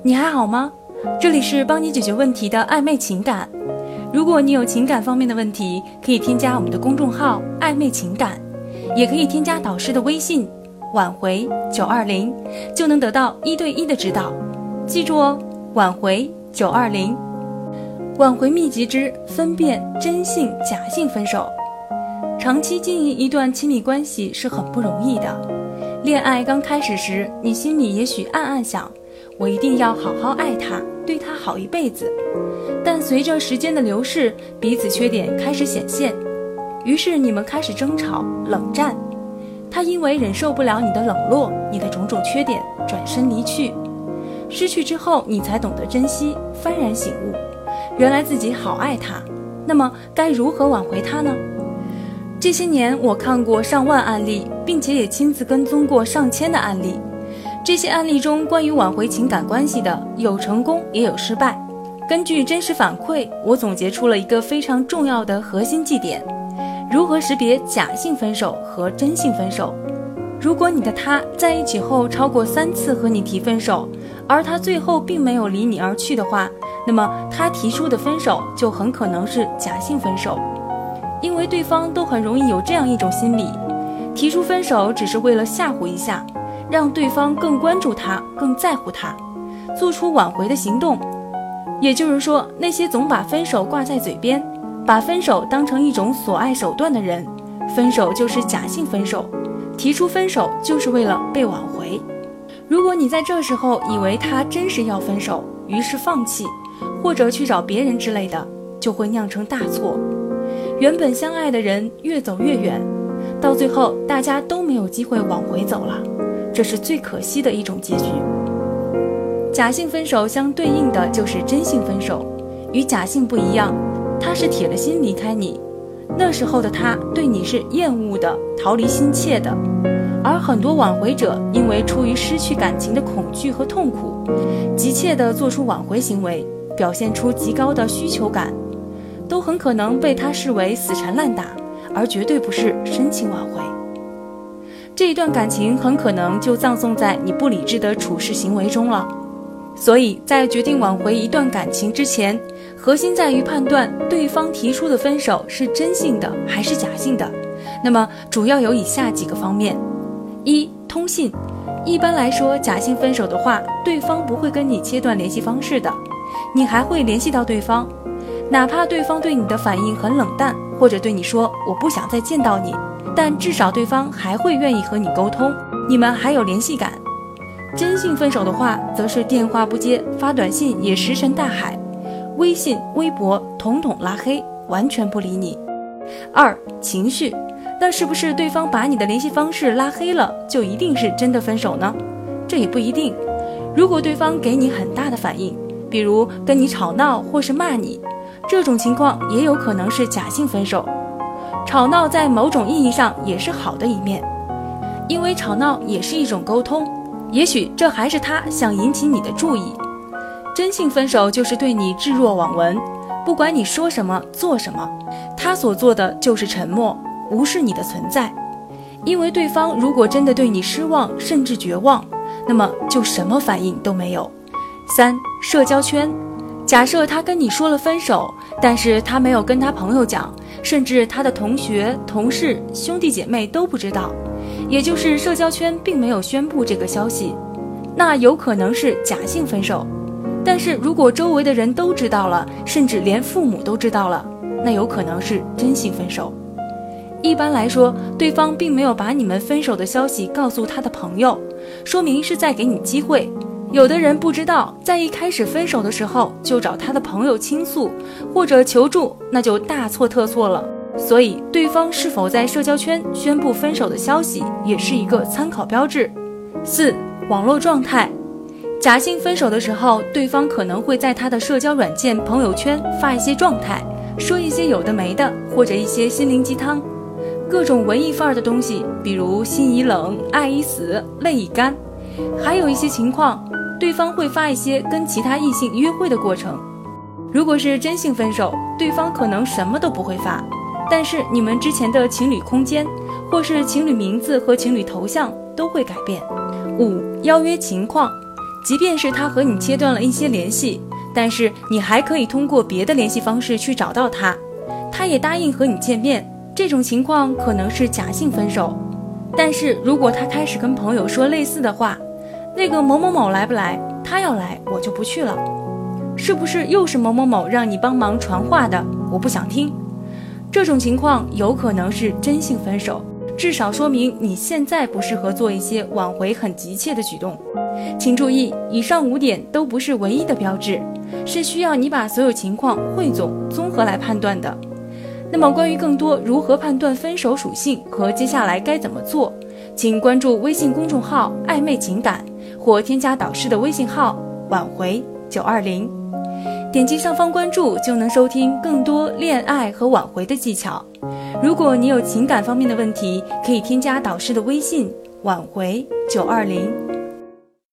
你还好吗？这里是帮你解决问题的暧昧情感。如果你有情感方面的问题，可以添加我们的公众号“暧昧情感”，也可以添加导师的微信“挽回九二零”，就能得到一对一的指导。记住哦，挽回九二零，挽回秘籍之分辨真性假性分手。长期经营一段亲密关系是很不容易的。恋爱刚开始时，你心里也许暗暗想。我一定要好好爱他，对他好一辈子。但随着时间的流逝，彼此缺点开始显现，于是你们开始争吵、冷战。他因为忍受不了你的冷落、你的种种缺点，转身离去。失去之后，你才懂得珍惜，幡然醒悟，原来自己好爱他。那么该如何挽回他呢？这些年我看过上万案例，并且也亲自跟踪过上千的案例。这些案例中，关于挽回情感关系的，有成功也有失败。根据真实反馈，我总结出了一个非常重要的核心绩点：如何识别假性分手和真性分手。如果你的他在一起后超过三次和你提分手，而他最后并没有离你而去的话，那么他提出的分手就很可能是假性分手，因为对方都很容易有这样一种心理：提出分手只是为了吓唬一下。让对方更关注他，更在乎他，做出挽回的行动。也就是说，那些总把分手挂在嘴边，把分手当成一种所爱手段的人，分手就是假性分手，提出分手就是为了被挽回。如果你在这时候以为他真是要分手，于是放弃，或者去找别人之类的，就会酿成大错。原本相爱的人越走越远，到最后大家都没有机会往回走了。这是最可惜的一种结局。假性分手相对应的就是真性分手，与假性不一样，他是铁了心离开你，那时候的他对你是厌恶的、逃离心切的。而很多挽回者因为出于失去感情的恐惧和痛苦，急切地做出挽回行为，表现出极高的需求感，都很可能被他视为死缠烂打，而绝对不是深情挽回。这一段感情很可能就葬送在你不理智的处事行为中了，所以在决定挽回一段感情之前，核心在于判断对方提出的分手是真性的还是假性的。那么主要有以下几个方面：一、通信。一般来说，假性分手的话，对方不会跟你切断联系方式的，你还会联系到对方，哪怕对方对你的反应很冷淡，或者对你说我不想再见到你。但至少对方还会愿意和你沟通，你们还有联系感。真性分手的话，则是电话不接，发短信也石沉大海，微信、微博统统拉黑，完全不理你。二情绪，那是不是对方把你的联系方式拉黑了，就一定是真的分手呢？这也不一定。如果对方给你很大的反应，比如跟你吵闹或是骂你，这种情况也有可能是假性分手。吵闹在某种意义上也是好的一面，因为吵闹也是一种沟通。也许这还是他想引起你的注意。真性分手就是对你置若罔闻，不管你说什么做什么，他所做的就是沉默，无视你的存在。因为对方如果真的对你失望甚至绝望，那么就什么反应都没有。三、社交圈，假设他跟你说了分手，但是他没有跟他朋友讲。甚至他的同学、同事、兄弟姐妹都不知道，也就是社交圈并没有宣布这个消息，那有可能是假性分手。但是如果周围的人都知道了，甚至连父母都知道了，那有可能是真性分手。一般来说，对方并没有把你们分手的消息告诉他的朋友，说明是在给你机会。有的人不知道，在一开始分手的时候就找他的朋友倾诉或者求助，那就大错特错了。所以，对方是否在社交圈宣布分手的消息，也是一个参考标志。四、网络状态，假性分手的时候，对方可能会在他的社交软件朋友圈发一些状态，说一些有的没的，或者一些心灵鸡汤，各种文艺范儿的东西，比如心已冷、爱已死、泪已干，还有一些情况。对方会发一些跟其他异性约会的过程。如果是真性分手，对方可能什么都不会发，但是你们之前的情侣空间，或是情侣名字和情侣头像都会改变。五、邀约情况，即便是他和你切断了一些联系，但是你还可以通过别的联系方式去找到他，他也答应和你见面。这种情况可能是假性分手。但是如果他开始跟朋友说类似的话，那个某某某来不来？他要来，我就不去了。是不是又是某某某让你帮忙传话的？我不想听。这种情况有可能是真性分手，至少说明你现在不适合做一些挽回很急切的举动。请注意，以上五点都不是唯一的标志，是需要你把所有情况汇总综合来判断的。那么，关于更多如何判断分手属性和接下来该怎么做，请关注微信公众号“暧昧情感”或添加导师的微信号“挽回九二零”，点击上方关注就能收听更多恋爱和挽回的技巧。如果你有情感方面的问题，可以添加导师的微信“挽回九二零”。